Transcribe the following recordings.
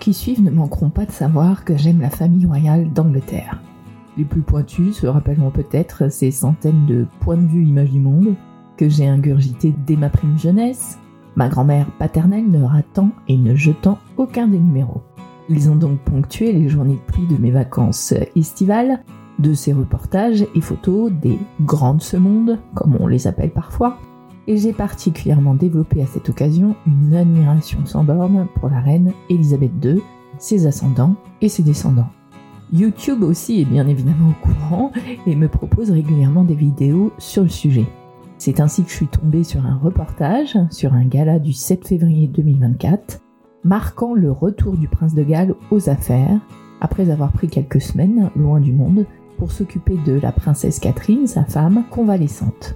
qui suivent ne manqueront pas de savoir que j'aime la famille royale d'Angleterre. Les plus pointus se rappelleront peut-être ces centaines de points de vue images du monde que j'ai ingurgité dès ma prime jeunesse, ma grand-mère paternelle ne ratant et ne jetant aucun des numéros. Ils ont donc ponctué les journées de pluie de mes vacances estivales, de ces reportages et photos des grands de ce monde, comme on les appelle parfois, et j'ai particulièrement développé à cette occasion une admiration sans borne pour la reine Elisabeth II, ses ascendants et ses descendants. YouTube aussi est bien évidemment au courant et me propose régulièrement des vidéos sur le sujet. C'est ainsi que je suis tombée sur un reportage sur un gala du 7 février 2024, marquant le retour du prince de Galles aux affaires, après avoir pris quelques semaines loin du monde pour s'occuper de la princesse Catherine, sa femme, convalescente.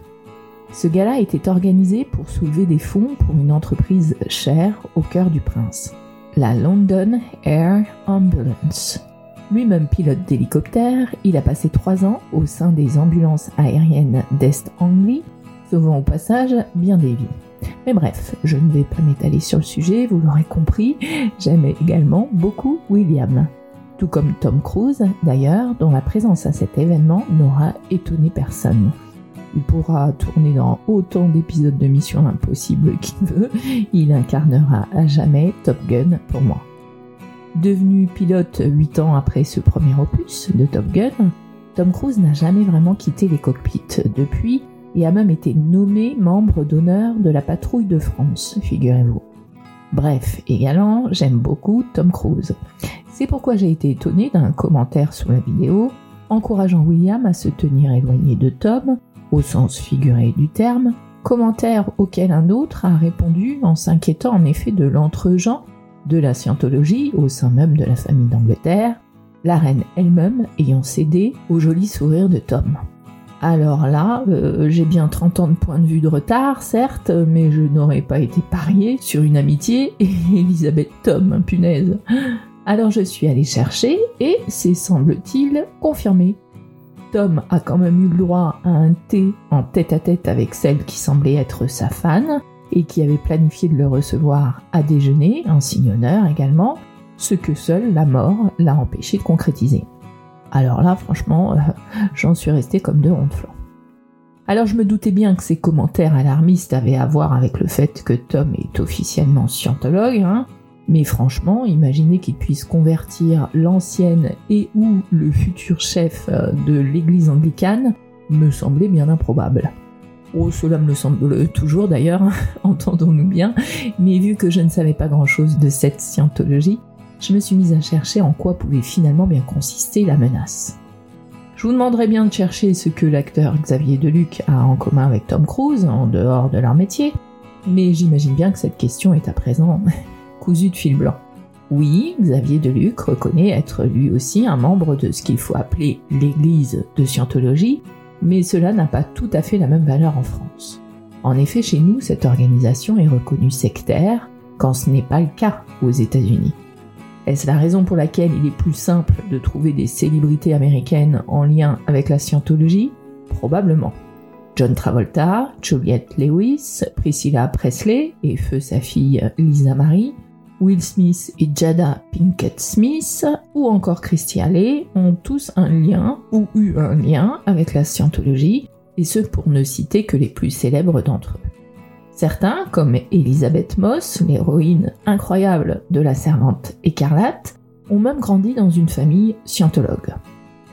Ce gala était organisé pour soulever des fonds pour une entreprise chère au cœur du prince, la London Air Ambulance. Lui-même pilote d'hélicoptère, il a passé trois ans au sein des ambulances aériennes d'Est Anglie, sauvant au passage bien des vies. Mais bref, je ne vais pas m'étaler sur le sujet, vous l'aurez compris, j'aime également beaucoup William. Tout comme Tom Cruise, d'ailleurs, dont la présence à cet événement n'aura étonné personne. Il pourra tourner dans autant d'épisodes de Mission Impossible qu'il veut. Il incarnera à jamais Top Gun pour moi. Devenu pilote 8 ans après ce premier opus de Top Gun, Tom Cruise n'a jamais vraiment quitté les cockpits depuis et a même été nommé membre d'honneur de la patrouille de France, figurez-vous. Bref, également, j'aime beaucoup Tom Cruise. C'est pourquoi j'ai été étonné d'un commentaire sous la vidéo encourageant William à se tenir éloigné de Tom au sens figuré du terme, commentaire auquel un autre a répondu en s'inquiétant en effet de l'entregent de la scientologie au sein même de la famille d'Angleterre, la reine elle-même ayant cédé au joli sourire de Tom. Alors là, euh, j'ai bien 30 ans de point de vue de retard, certes, mais je n'aurais pas été parié sur une amitié et Elisabeth Tom, punaise. Alors je suis allée chercher et c'est semble-t-il confirmé. Tom a quand même eu le droit à un thé en tête-à-tête avec celle qui semblait être sa fan et qui avait planifié de le recevoir à déjeuner, un signe honneur également, ce que seule la mort l'a empêché de concrétiser. Alors là, franchement, euh, j'en suis resté comme deux ronds flanc. Alors je me doutais bien que ces commentaires alarmistes avaient à voir avec le fait que Tom est officiellement scientologue, hein, mais franchement, imaginer qu'il puisse convertir l'ancienne et ou le futur chef euh, de l'église anglicane me semblait bien improbable. Oh, cela me le semble toujours d'ailleurs, entendons-nous bien, mais vu que je ne savais pas grand-chose de cette scientologie, je me suis mise à chercher en quoi pouvait finalement bien consister la menace. Je vous demanderai bien de chercher ce que l'acteur Xavier Deluc a en commun avec Tom Cruise en dehors de leur métier, mais j'imagine bien que cette question est à présent de fil blanc. Oui, Xavier Deluc reconnaît être lui aussi un membre de ce qu'il faut appeler l'Église de Scientologie, mais cela n'a pas tout à fait la même valeur en France. En effet, chez nous, cette organisation est reconnue sectaire, quand ce n'est pas le cas aux États-Unis. Est-ce la raison pour laquelle il est plus simple de trouver des célébrités américaines en lien avec la scientologie? Probablement. John Travolta, Juliette Lewis, Priscilla Presley et feu sa fille Lisa Marie, Will Smith et Jada Pinkett Smith, ou encore Christy Alley, ont tous un lien, ou eu un lien, avec la scientologie, et ce pour ne citer que les plus célèbres d'entre eux. Certains, comme Elizabeth Moss, l'héroïne incroyable de la servante écarlate, ont même grandi dans une famille scientologue.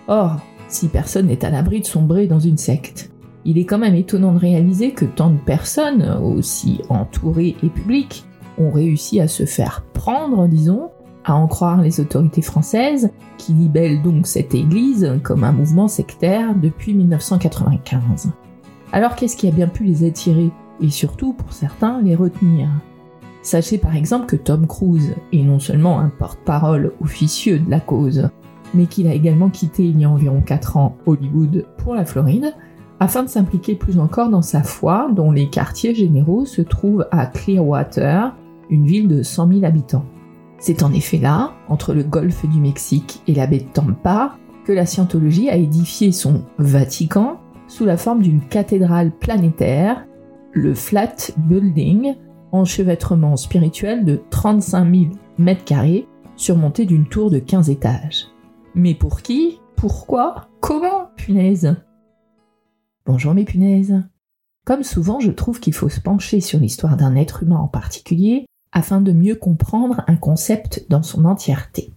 Or, si personne n'est à l'abri de sombrer dans une secte, il est quand même étonnant de réaliser que tant de personnes, aussi entourées et publiques, ont réussi à se faire prendre, disons, à en croire les autorités françaises, qui libellent donc cette église comme un mouvement sectaire depuis 1995. Alors qu'est-ce qui a bien pu les attirer et surtout, pour certains, les retenir? Sachez par exemple que Tom Cruise est non seulement un porte-parole officieux de la cause, mais qu'il a également quitté il y a environ 4 ans Hollywood pour la Floride, afin de s'impliquer plus encore dans sa foi, dont les quartiers généraux se trouvent à Clearwater, une ville de 100 000 habitants. C'est en effet là, entre le golfe du Mexique et la baie de Tampa, que la scientologie a édifié son Vatican sous la forme d'une cathédrale planétaire, le Flat Building, enchevêtrement spirituel de 35 000 mètres carrés surmonté d'une tour de 15 étages. Mais pour qui? Pourquoi? Comment Punaise? Bonjour mes punaises. Comme souvent, je trouve qu'il faut se pencher sur l'histoire d'un être humain en particulier afin de mieux comprendre un concept dans son entièreté.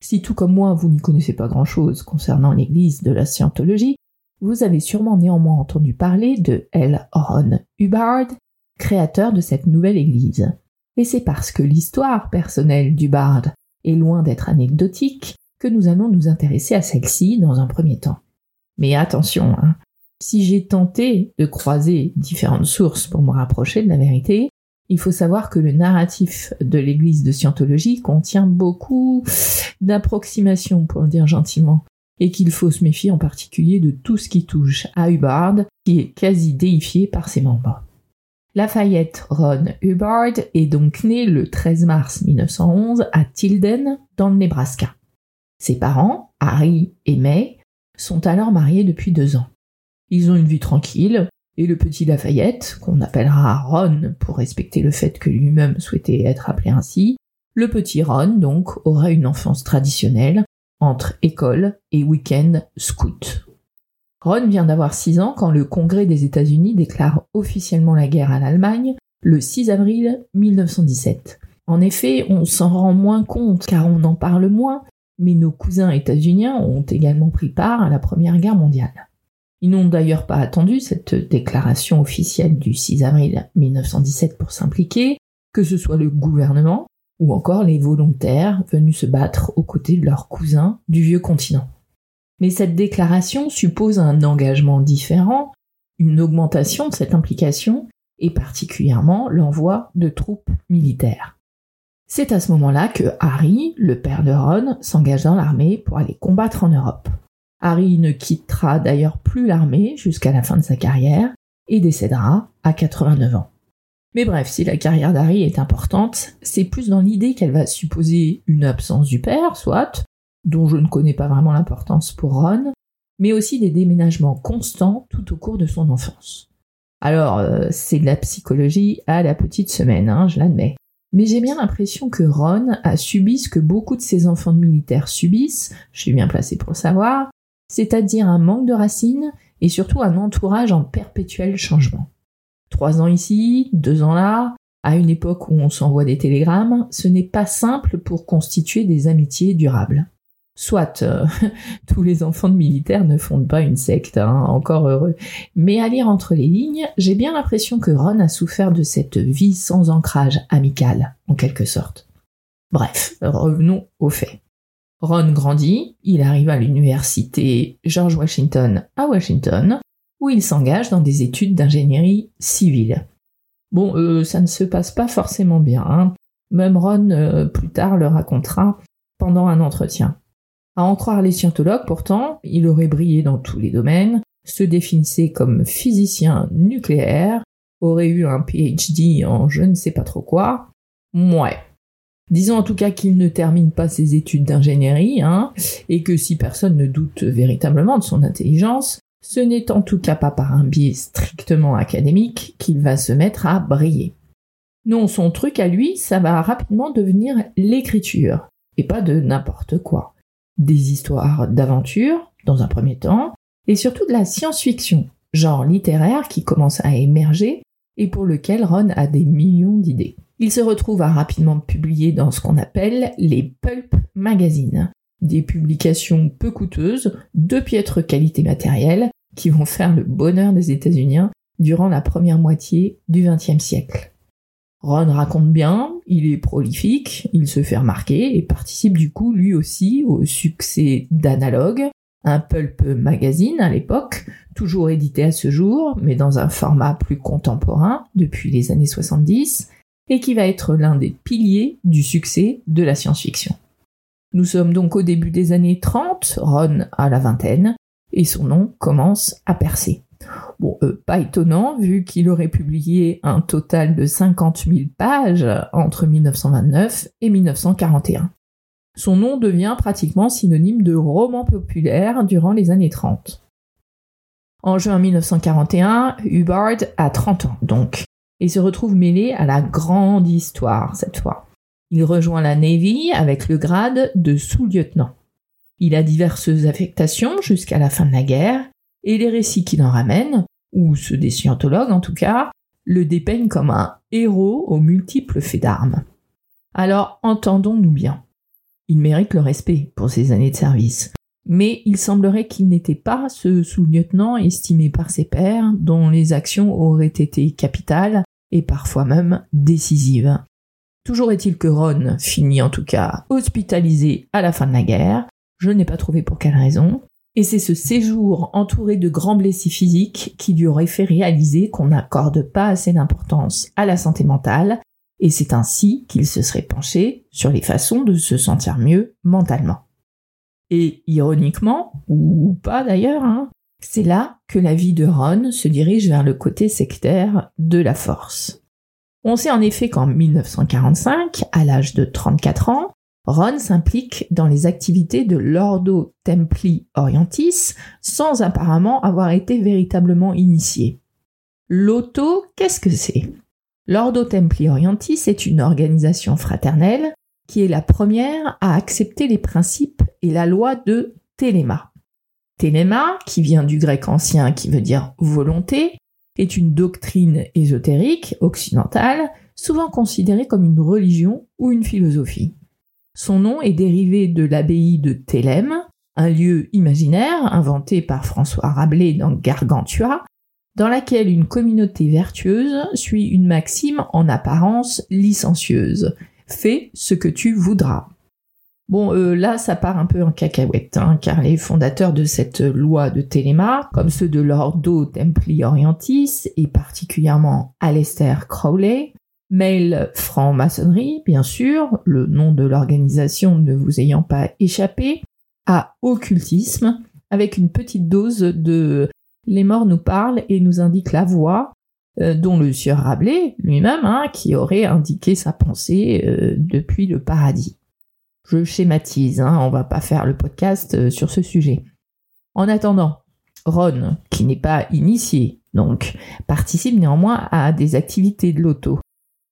Si tout comme moi vous n'y connaissez pas grand-chose concernant l'église de la scientologie, vous avez sûrement néanmoins entendu parler de L. Ron Hubbard, créateur de cette nouvelle église. Et c'est parce que l'histoire personnelle d'Hubbard est loin d'être anecdotique que nous allons nous intéresser à celle-ci dans un premier temps. Mais attention, hein, si j'ai tenté de croiser différentes sources pour me rapprocher de la vérité, il faut savoir que le narratif de l'église de Scientologie contient beaucoup d'approximations, pour le dire gentiment, et qu'il faut se méfier en particulier de tout ce qui touche à Hubbard, qui est quasi déifié par ses membres. Lafayette Ron Hubbard est donc né le 13 mars 1911 à Tilden, dans le Nebraska. Ses parents, Harry et May, sont alors mariés depuis deux ans. Ils ont une vie tranquille, et le petit Lafayette, qu'on appellera Ron pour respecter le fait que lui-même souhaitait être appelé ainsi, le petit Ron, donc, aura une enfance traditionnelle entre école et week-end scout. Ron vient d'avoir 6 ans quand le Congrès des États-Unis déclare officiellement la guerre à l'Allemagne le 6 avril 1917. En effet, on s'en rend moins compte car on en parle moins, mais nos cousins états-uniens ont également pris part à la Première Guerre mondiale. Ils n'ont d'ailleurs pas attendu cette déclaration officielle du 6 avril 1917 pour s'impliquer, que ce soit le gouvernement ou encore les volontaires venus se battre aux côtés de leurs cousins du vieux continent. Mais cette déclaration suppose un engagement différent, une augmentation de cette implication et particulièrement l'envoi de troupes militaires. C'est à ce moment-là que Harry, le père de Ron, s'engage dans l'armée pour aller combattre en Europe. Harry ne quittera d'ailleurs plus l'armée jusqu'à la fin de sa carrière et décédera à 89 ans. Mais bref, si la carrière d'Harry est importante, c'est plus dans l'idée qu'elle va supposer une absence du père, soit, dont je ne connais pas vraiment l'importance pour Ron, mais aussi des déménagements constants tout au cours de son enfance. Alors, euh, c'est de la psychologie à la petite semaine, hein, je l'admets. Mais j'ai bien l'impression que Ron a subi ce que beaucoup de ses enfants de militaires subissent, je suis bien placé pour le savoir, c'est-à-dire un manque de racines et surtout un entourage en perpétuel changement. Trois ans ici, deux ans là, à une époque où on s'envoie des télégrammes, ce n'est pas simple pour constituer des amitiés durables. Soit euh, tous les enfants de militaires ne fondent pas une secte, hein, encore heureux. Mais à lire entre les lignes, j'ai bien l'impression que Ron a souffert de cette vie sans ancrage amical, en quelque sorte. Bref, revenons aux faits. Ron grandit, il arrive à l'université George Washington à Washington, où il s'engage dans des études d'ingénierie civile. Bon, euh, ça ne se passe pas forcément bien. Hein. Même Ron, euh, plus tard, le racontera pendant un entretien. À en croire les scientologues, pourtant, il aurait brillé dans tous les domaines, se définissait comme physicien nucléaire, aurait eu un PhD en je ne sais pas trop quoi. Mouais, Disons en tout cas qu'il ne termine pas ses études d'ingénierie, hein, et que si personne ne doute véritablement de son intelligence, ce n'est en tout cas pas par un biais strictement académique qu'il va se mettre à briller. Non, son truc à lui, ça va rapidement devenir l'écriture, et pas de n'importe quoi. Des histoires d'aventure, dans un premier temps, et surtout de la science-fiction, genre littéraire qui commence à émerger et pour lequel Ron a des millions d'idées. Il se retrouve à rapidement publier dans ce qu'on appelle les pulp magazines, des publications peu coûteuses, de piètre qualité matérielle, qui vont faire le bonheur des États-Unis durant la première moitié du XXe siècle. Ron raconte bien, il est prolifique, il se fait remarquer et participe du coup lui aussi au succès d'Analogue, un pulp magazine à l'époque, toujours édité à ce jour, mais dans un format plus contemporain depuis les années 70, et qui va être l'un des piliers du succès de la science-fiction. Nous sommes donc au début des années 30, Ron a la vingtaine, et son nom commence à percer. Bon, euh, pas étonnant, vu qu'il aurait publié un total de 50 000 pages entre 1929 et 1941. Son nom devient pratiquement synonyme de roman populaire durant les années 30. En juin 1941, Hubbard a 30 ans, donc, et se retrouve mêlé à la grande histoire cette fois. Il rejoint la Navy avec le grade de sous-lieutenant. Il a diverses affectations jusqu'à la fin de la guerre, et les récits qu'il en ramène, ou ceux des scientologues en tout cas, le dépeignent comme un héros aux multiples faits d'armes. Alors entendons-nous bien. Il mérite le respect pour ses années de service, mais il semblerait qu'il n'était pas ce sous-lieutenant estimé par ses pairs dont les actions auraient été capitales et parfois même décisives. Toujours est-il que Ron finit en tout cas hospitalisé à la fin de la guerre, je n'ai pas trouvé pour quelle raison, et c'est ce séjour entouré de grands blessés physiques qui lui aurait fait réaliser qu'on n'accorde pas assez d'importance à la santé mentale, et c'est ainsi qu'il se serait penché sur les façons de se sentir mieux mentalement. Et ironiquement, ou pas d'ailleurs, hein, c'est là que la vie de Ron se dirige vers le côté sectaire de la force. On sait en effet qu'en 1945, à l'âge de 34 ans, Ron s'implique dans les activités de l'Ordo Templi Orientis sans apparemment avoir été véritablement initié. L'auto, qu'est-ce que c'est? L'Ordo Templi Orientis est une organisation fraternelle qui est la première à accepter les principes et la loi de Téléma. Téléma, qui vient du grec ancien qui veut dire volonté, est une doctrine ésotérique occidentale, souvent considérée comme une religion ou une philosophie. Son nom est dérivé de l'abbaye de Thélème, un lieu imaginaire inventé par François Rabelais dans Gargantua, dans laquelle une communauté vertueuse suit une maxime en apparence licencieuse. Fais ce que tu voudras. Bon, euh, là, ça part un peu en cacahuète, hein, car les fondateurs de cette loi de Téléma, comme ceux de l'Ordo Templi Orientis, et particulièrement Aleister Crowley, Mail franc-maçonnerie, bien sûr, le nom de l'organisation ne vous ayant pas échappé, à occultisme, avec une petite dose de les morts nous parlent et nous indiquent la voie, euh, dont le sieur Rabelais lui-même, hein, qui aurait indiqué sa pensée euh, depuis le paradis. Je schématise, hein, on va pas faire le podcast euh, sur ce sujet. En attendant, Ron, qui n'est pas initié, donc, participe néanmoins à des activités de l'auto,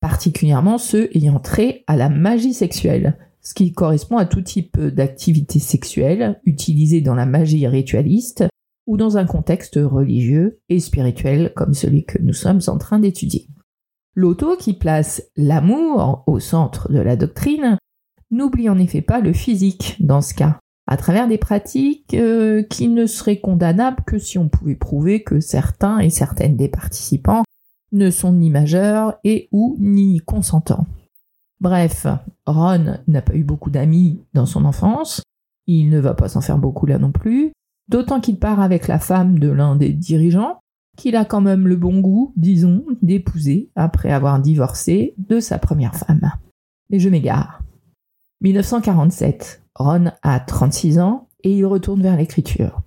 particulièrement ceux ayant trait à la magie sexuelle, ce qui correspond à tout type d'activité sexuelle utilisée dans la magie ritualiste ou dans un contexte religieux et spirituel comme celui que nous sommes en train d'étudier. L'auto, qui place l'amour au centre de la doctrine, n'oublie en effet pas le physique dans ce cas, à travers des pratiques euh, qui ne seraient condamnables que si on pouvait prouver que certains et certaines des participants ne sont ni majeurs et ou ni consentants. Bref, Ron n'a pas eu beaucoup d'amis dans son enfance, il ne va pas s'en faire beaucoup là non plus, d'autant qu'il part avec la femme de l'un des dirigeants, qu'il a quand même le bon goût, disons, d'épouser après avoir divorcé de sa première femme. Mais je m'égare. 1947, Ron a 36 ans et il retourne vers l'écriture.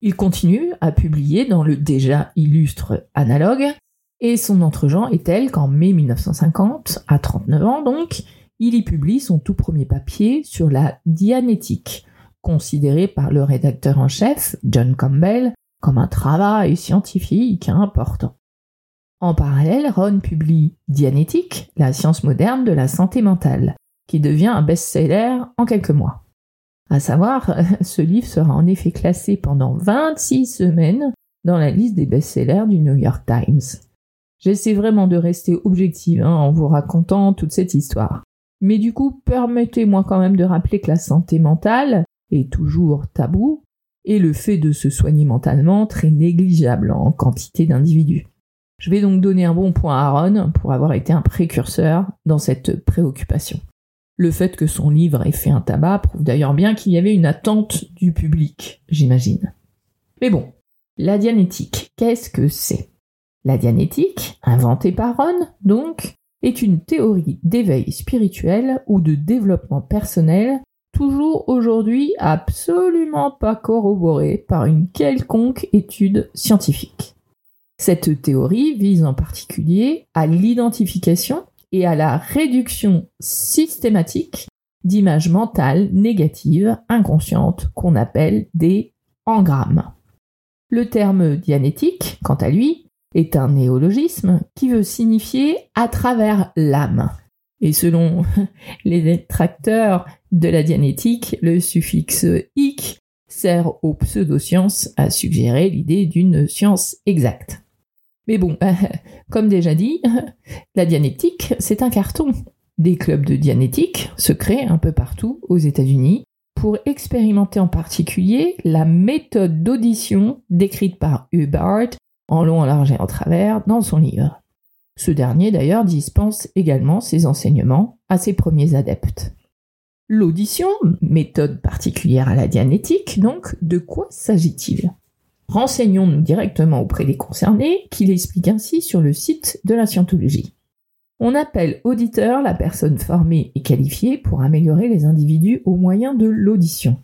Il continue à publier dans le déjà illustre analogue et son entre-gens est tel qu'en mai 1950, à 39 ans donc, il y publie son tout premier papier sur la dianétique, considéré par le rédacteur en chef, John Campbell, comme un travail scientifique important. En parallèle, Ron publie Dianétique, la science moderne de la santé mentale, qui devient un best-seller en quelques mois. À savoir, ce livre sera en effet classé pendant 26 semaines dans la liste des best-sellers du New York Times. J'essaie vraiment de rester objective hein, en vous racontant toute cette histoire. Mais du coup, permettez-moi quand même de rappeler que la santé mentale est toujours tabou et le fait de se soigner mentalement très négligeable en quantité d'individus. Je vais donc donner un bon point à Ron pour avoir été un précurseur dans cette préoccupation. Le fait que son livre ait fait un tabac prouve d'ailleurs bien qu'il y avait une attente du public, j'imagine. Mais bon, la dianétique, qu'est-ce que c'est? La dianétique, inventée par Ron, donc, est une théorie d'éveil spirituel ou de développement personnel toujours aujourd'hui absolument pas corroborée par une quelconque étude scientifique. Cette théorie vise en particulier à l'identification et à la réduction systématique d'images mentales négatives inconscientes qu'on appelle des engrammes. Le terme dianétique, quant à lui, est un néologisme qui veut signifier à travers l'âme. Et selon les détracteurs de la dianétique, le suffixe ic sert aux pseudosciences à suggérer l'idée d'une science exacte. Mais bon, comme déjà dit, la dianétique, c'est un carton. Des clubs de dianétique se créent un peu partout aux États-Unis pour expérimenter en particulier la méthode d'audition décrite par Hubbard en long, en large et en travers dans son livre. Ce dernier d'ailleurs dispense également ses enseignements à ses premiers adeptes. L'audition, méthode particulière à la dianétique, donc, de quoi s'agit-il? Renseignons-nous directement auprès des concernés, qui l'expliquent ainsi sur le site de la scientologie. On appelle auditeur la personne formée et qualifiée pour améliorer les individus au moyen de l'audition.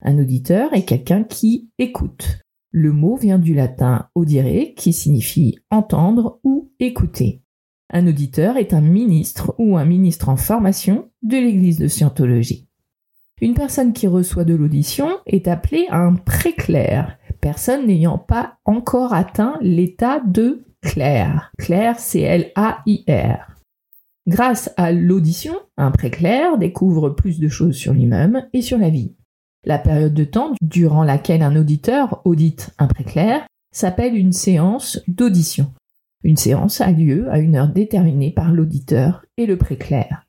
Un auditeur est quelqu'un qui écoute. Le mot vient du latin audire qui signifie entendre ou écouter. Un auditeur est un ministre ou un ministre en formation de l'Église de Scientologie. Une personne qui reçoit de l'audition est appelée un préclair, personne n'ayant pas encore atteint l'état de clair. Clair, C-L-A-I-R. Grâce à l'audition, un préclair découvre plus de choses sur lui-même et sur la vie. La période de temps durant laquelle un auditeur audite un préclair s'appelle une séance d'audition. Une séance a lieu à une heure déterminée par l'auditeur et le préclair.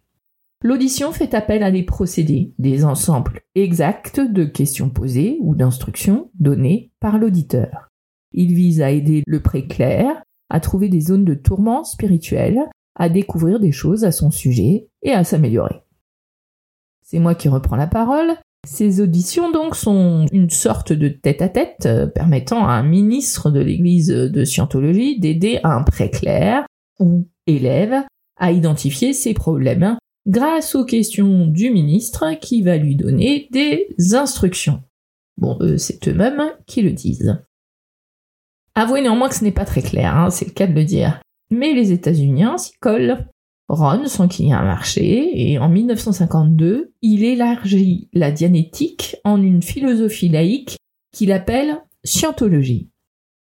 L'audition fait appel à des procédés, des ensembles exacts de questions posées ou d'instructions données par l'auditeur. Il vise à aider le préclair à trouver des zones de tourment spirituel, à découvrir des choses à son sujet et à s'améliorer. C'est moi qui reprends la parole. Ces auditions donc sont une sorte de tête-à-tête euh, permettant à un ministre de l'Église de Scientologie d'aider un préclair ou élève à identifier ses problèmes grâce aux questions du ministre qui va lui donner des instructions. Bon, c'est eux-mêmes qui le disent. Avouez néanmoins que ce n'est pas très clair, hein, c'est le cas de le dire. Mais les États-Unis s'y collent. Ron sans qu'il y ait un marché, et en 1952, il élargit la dianétique en une philosophie laïque qu'il appelle scientologie.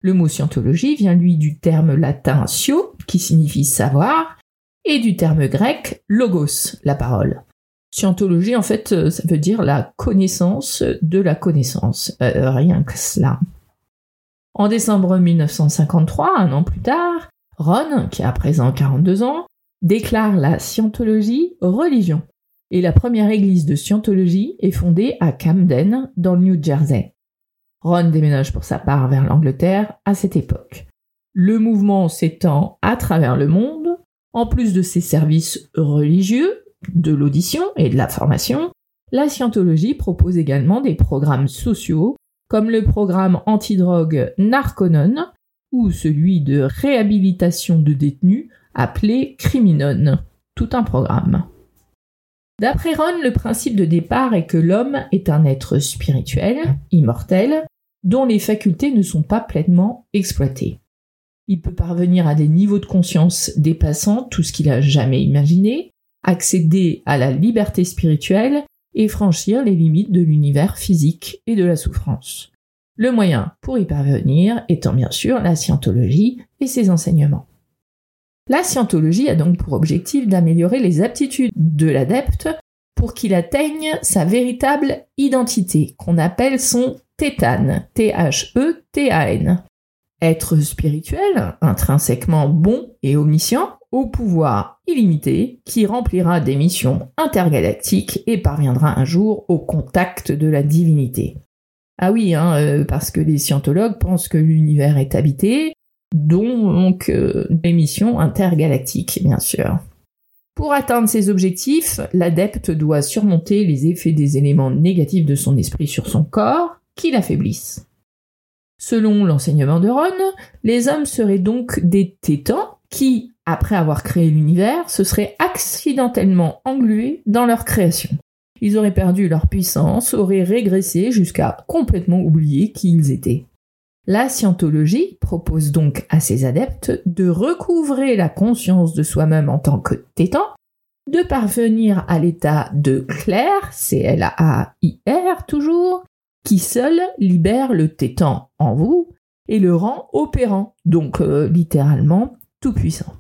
Le mot scientologie vient lui du terme latin scio, qui signifie savoir, et du terme grec logos, la parole. Scientologie, en fait, euh, ça veut dire la connaissance de la connaissance, euh, rien que cela. En décembre 1953, un an plus tard, Ron, qui a à présent 42 ans, déclare la scientologie religion. Et la première église de scientologie est fondée à Camden, dans le New Jersey. Ron déménage pour sa part vers l'Angleterre à cette époque. Le mouvement s'étend à travers le monde. En plus de ses services religieux, de l'audition et de la formation, la scientologie propose également des programmes sociaux comme le programme antidrogue Narconon ou celui de réhabilitation de détenus appelé Criminon, tout un programme. D'après Ron, le principe de départ est que l'homme est un être spirituel, immortel, dont les facultés ne sont pas pleinement exploitées. Il peut parvenir à des niveaux de conscience dépassant tout ce qu'il a jamais imaginé, accéder à la liberté spirituelle et franchir les limites de l'univers physique et de la souffrance. Le moyen pour y parvenir étant bien sûr la scientologie et ses enseignements. La scientologie a donc pour objectif d'améliorer les aptitudes de l'adepte pour qu'il atteigne sa véritable identité, qu'on appelle son tétane, T-H-E-T-A-N. Être spirituel, intrinsèquement bon et omniscient, au pouvoir illimité, qui remplira des missions intergalactiques et parviendra un jour au contact de la divinité. Ah oui, hein, euh, parce que les scientologues pensent que l'univers est habité, donc euh, des missions intergalactiques, bien sûr. Pour atteindre ces objectifs, l'adepte doit surmonter les effets des éléments négatifs de son esprit sur son corps qui l'affaiblissent. Selon l'enseignement de Ron, les hommes seraient donc des tétans qui, après avoir créé l'univers, se seraient accidentellement englués dans leur création. Ils auraient perdu leur puissance, auraient régressé jusqu'à complètement oublier qui ils étaient. La scientologie propose donc à ses adeptes de recouvrer la conscience de soi-même en tant que tétan, de parvenir à l'état de clair, C-L-A-I-R toujours, qui seul libère le tétan en vous et le rend opérant, donc euh, littéralement tout puissant.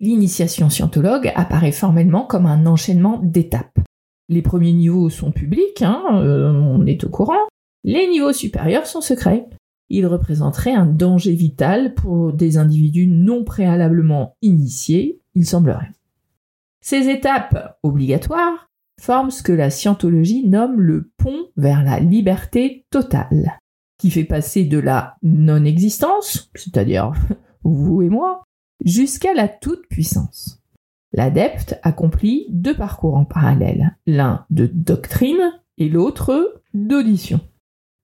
L'initiation scientologue apparaît formellement comme un enchaînement d'étapes. Les premiers niveaux sont publics, hein, euh, on est au courant. Les niveaux supérieurs sont secrets. Ils représenteraient un danger vital pour des individus non préalablement initiés, il semblerait. Ces étapes obligatoires forment ce que la scientologie nomme le pont vers la liberté totale, qui fait passer de la non-existence, c'est-à-dire vous et moi, jusqu'à la toute-puissance. L'adepte accomplit deux parcours en parallèle, l'un de doctrine et l'autre d'audition.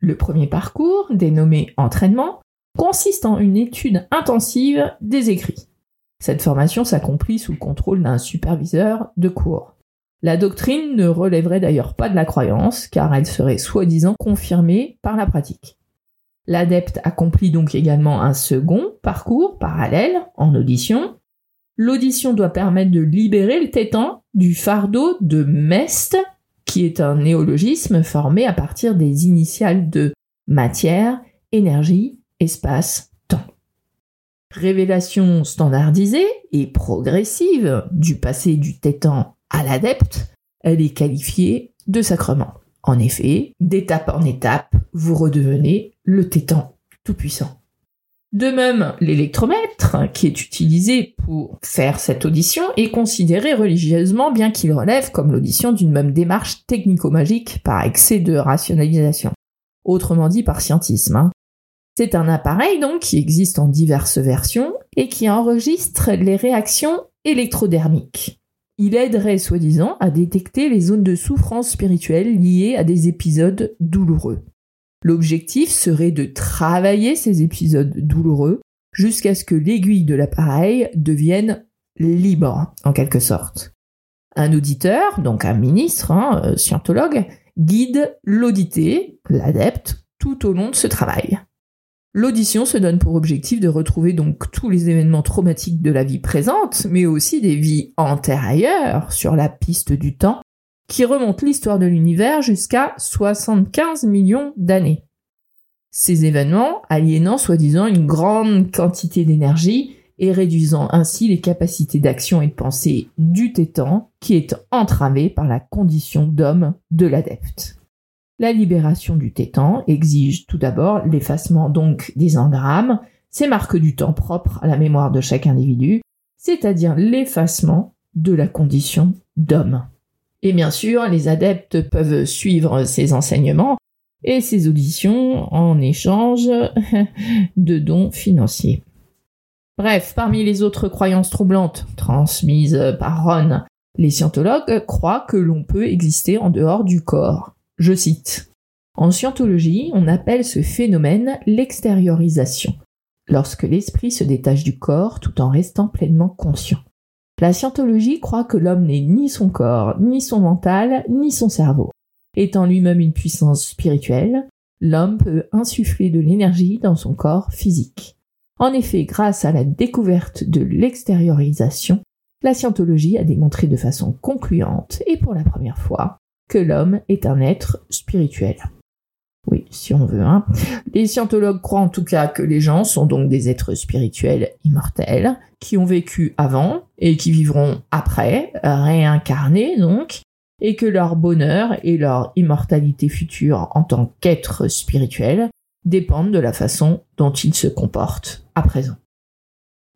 Le premier parcours, dénommé entraînement, consiste en une étude intensive des écrits. Cette formation s'accomplit sous le contrôle d'un superviseur de cours. La doctrine ne relèverait d'ailleurs pas de la croyance, car elle serait soi-disant confirmée par la pratique. L'adepte accomplit donc également un second parcours parallèle en audition. L'audition doit permettre de libérer le tétan du fardeau de Mest, qui est un néologisme formé à partir des initiales de matière, énergie, espace, temps. Révélation standardisée et progressive du passé du tétan à l'adepte, elle est qualifiée de sacrement. En effet, d'étape en étape, vous redevenez le tétan tout-puissant. De même, l'électromètre, qui est utilisé pour faire cette audition, est considéré religieusement, bien qu'il relève comme l'audition d'une même démarche technico-magique par excès de rationalisation. Autrement dit par scientisme. Hein. C'est un appareil donc qui existe en diverses versions et qui enregistre les réactions électrodermiques. Il aiderait soi-disant à détecter les zones de souffrance spirituelle liées à des épisodes douloureux. L'objectif serait de travailler ces épisodes douloureux jusqu'à ce que l'aiguille de l'appareil devienne libre, en quelque sorte. Un auditeur, donc un ministre, un euh, scientologue, guide l'audité, l'adepte, tout au long de ce travail. L'audition se donne pour objectif de retrouver donc tous les événements traumatiques de la vie présente, mais aussi des vies antérieures sur la piste du temps, qui remontent l'histoire de l'univers jusqu'à 75 millions d'années. Ces événements aliénant soi-disant une grande quantité d'énergie et réduisant ainsi les capacités d'action et de pensée du tétan qui est entravé par la condition d'homme de l'adepte. La libération du tétan exige tout d'abord l'effacement donc des engrammes, ces marques du temps propres à la mémoire de chaque individu, c'est-à-dire l'effacement de la condition d'homme. Et bien sûr, les adeptes peuvent suivre ces enseignements et ces auditions en échange de dons financiers. Bref, parmi les autres croyances troublantes transmises par Ron, les scientologues croient que l'on peut exister en dehors du corps. Je cite. En scientologie, on appelle ce phénomène l'extériorisation, lorsque l'esprit se détache du corps tout en restant pleinement conscient. La scientologie croit que l'homme n'est ni son corps, ni son mental, ni son cerveau. Étant lui-même une puissance spirituelle, l'homme peut insuffler de l'énergie dans son corps physique. En effet, grâce à la découverte de l'extériorisation, la scientologie a démontré de façon concluante et pour la première fois que l'homme est un être spirituel. Oui, si on veut. Hein. Les scientologues croient en tout cas que les gens sont donc des êtres spirituels immortels, qui ont vécu avant et qui vivront après, réincarnés donc, et que leur bonheur et leur immortalité future en tant qu'êtres spirituels dépendent de la façon dont ils se comportent à présent.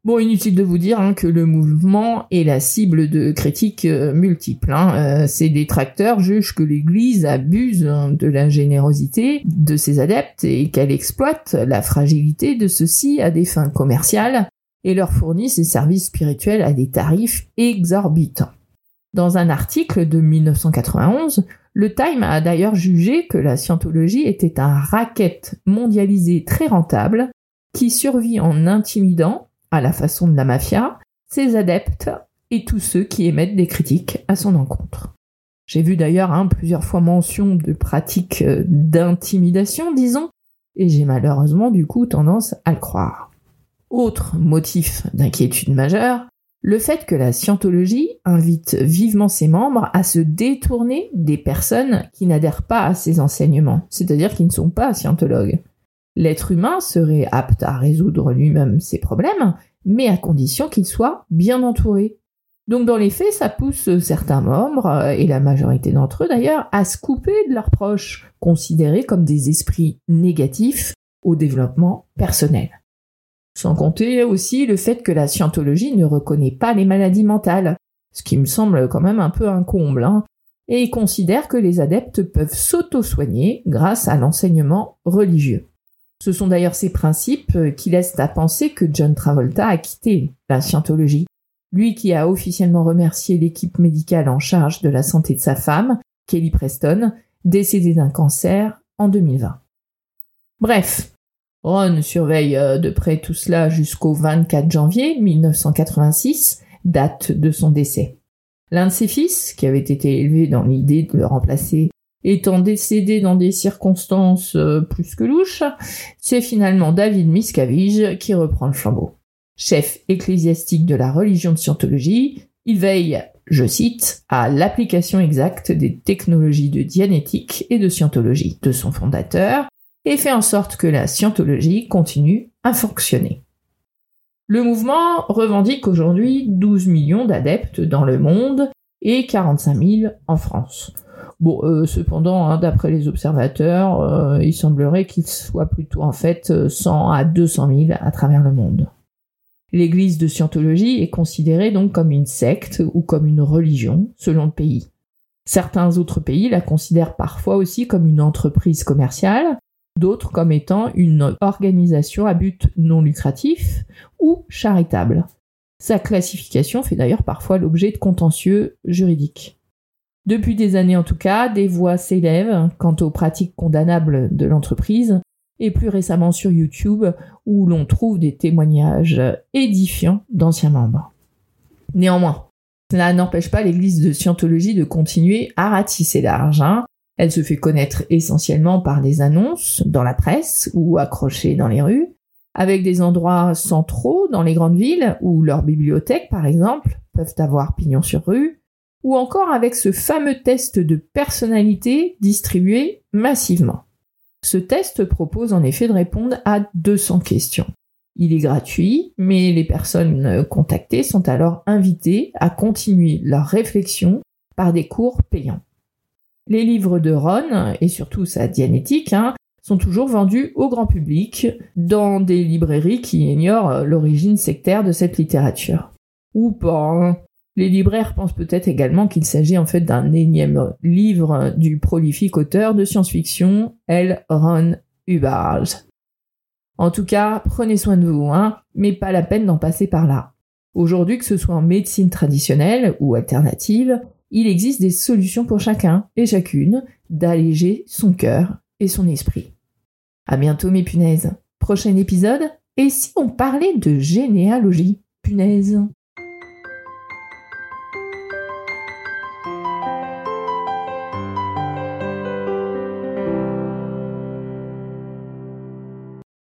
Bon, inutile de vous dire hein, que le mouvement est la cible de critiques euh, multiples. Hein. Euh, détracteurs jugent que l'Église abuse hein, de la générosité de ses adeptes et qu'elle exploite la fragilité de ceux-ci à des fins commerciales et leur fournit ses services spirituels à des tarifs exorbitants. Dans un article de 1991, le Time a d'ailleurs jugé que la scientologie était un racket mondialisé très rentable qui survit en intimidant à la façon de la mafia, ses adeptes et tous ceux qui émettent des critiques à son encontre. J'ai vu d'ailleurs hein, plusieurs fois mention de pratiques euh, d'intimidation, disons, et j'ai malheureusement du coup tendance à le croire. Autre motif d'inquiétude majeure, le fait que la scientologie invite vivement ses membres à se détourner des personnes qui n'adhèrent pas à ses enseignements, c'est-à-dire qui ne sont pas scientologues. L'être humain serait apte à résoudre lui-même ses problèmes, mais à condition qu'il soit bien entouré. Donc dans les faits, ça pousse certains membres, euh, et la majorité d'entre eux d'ailleurs, à se couper de leurs proches, considérés comme des esprits négatifs au développement personnel. Sans compter aussi le fait que la scientologie ne reconnaît pas les maladies mentales, ce qui me semble quand même un peu un comble, hein, et considère que les adeptes peuvent s'auto-soigner grâce à l'enseignement religieux. Ce sont d'ailleurs ces principes qui laissent à penser que John Travolta a quitté la scientologie, lui qui a officiellement remercié l'équipe médicale en charge de la santé de sa femme, Kelly Preston, décédée d'un cancer en 2020. Bref, Ron surveille euh, de près tout cela jusqu'au 24 janvier 1986, date de son décès. L'un de ses fils, qui avait été élevé dans l'idée de le remplacer, étant décédé dans des circonstances euh, plus que louches, c'est finalement David Miscavige qui reprend le flambeau. Chef ecclésiastique de la religion de Scientologie, il veille, je cite, à l'application exacte des technologies de dianétique et de scientologie de son fondateur, et fait en sorte que la scientologie continue à fonctionner. Le mouvement revendique aujourd'hui 12 millions d'adeptes dans le monde et 45 000 en France. Bon, euh, cependant, hein, d'après les observateurs, euh, il semblerait qu'il soit plutôt en fait 100 à 200 000 à travers le monde. L'église de Scientologie est considérée donc comme une secte ou comme une religion, selon le pays. Certains autres pays la considèrent parfois aussi comme une entreprise commerciale, d'autres comme étant une organisation à but non lucratif ou charitable. Sa classification fait d'ailleurs parfois l'objet de contentieux juridiques. Depuis des années en tout cas, des voix s'élèvent quant aux pratiques condamnables de l'entreprise, et plus récemment sur YouTube, où l'on trouve des témoignages édifiants d'anciens membres. Néanmoins, cela n'empêche pas l'Église de Scientologie de continuer à ratisser l'argent elle se fait connaître essentiellement par des annonces dans la presse ou accrochées dans les rues, avec des endroits centraux dans les grandes villes où leurs bibliothèques, par exemple, peuvent avoir pignon sur rue, ou encore avec ce fameux test de personnalité distribué massivement. Ce test propose en effet de répondre à 200 questions. Il est gratuit, mais les personnes contactées sont alors invitées à continuer leur réflexion par des cours payants. Les livres de Ron, et surtout sa dianétique, hein, sont toujours vendus au grand public dans des librairies qui ignorent l'origine sectaire de cette littérature. Ou pas. Les libraires pensent peut-être également qu'il s'agit en fait d'un énième livre du prolifique auteur de science-fiction L. Ron Hubbard. En tout cas, prenez soin de vous, hein, mais pas la peine d'en passer par là. Aujourd'hui, que ce soit en médecine traditionnelle ou alternative, il existe des solutions pour chacun et chacune d'alléger son cœur et son esprit. À bientôt mes punaises. Prochain épisode, et si on parlait de généalogie? Punaise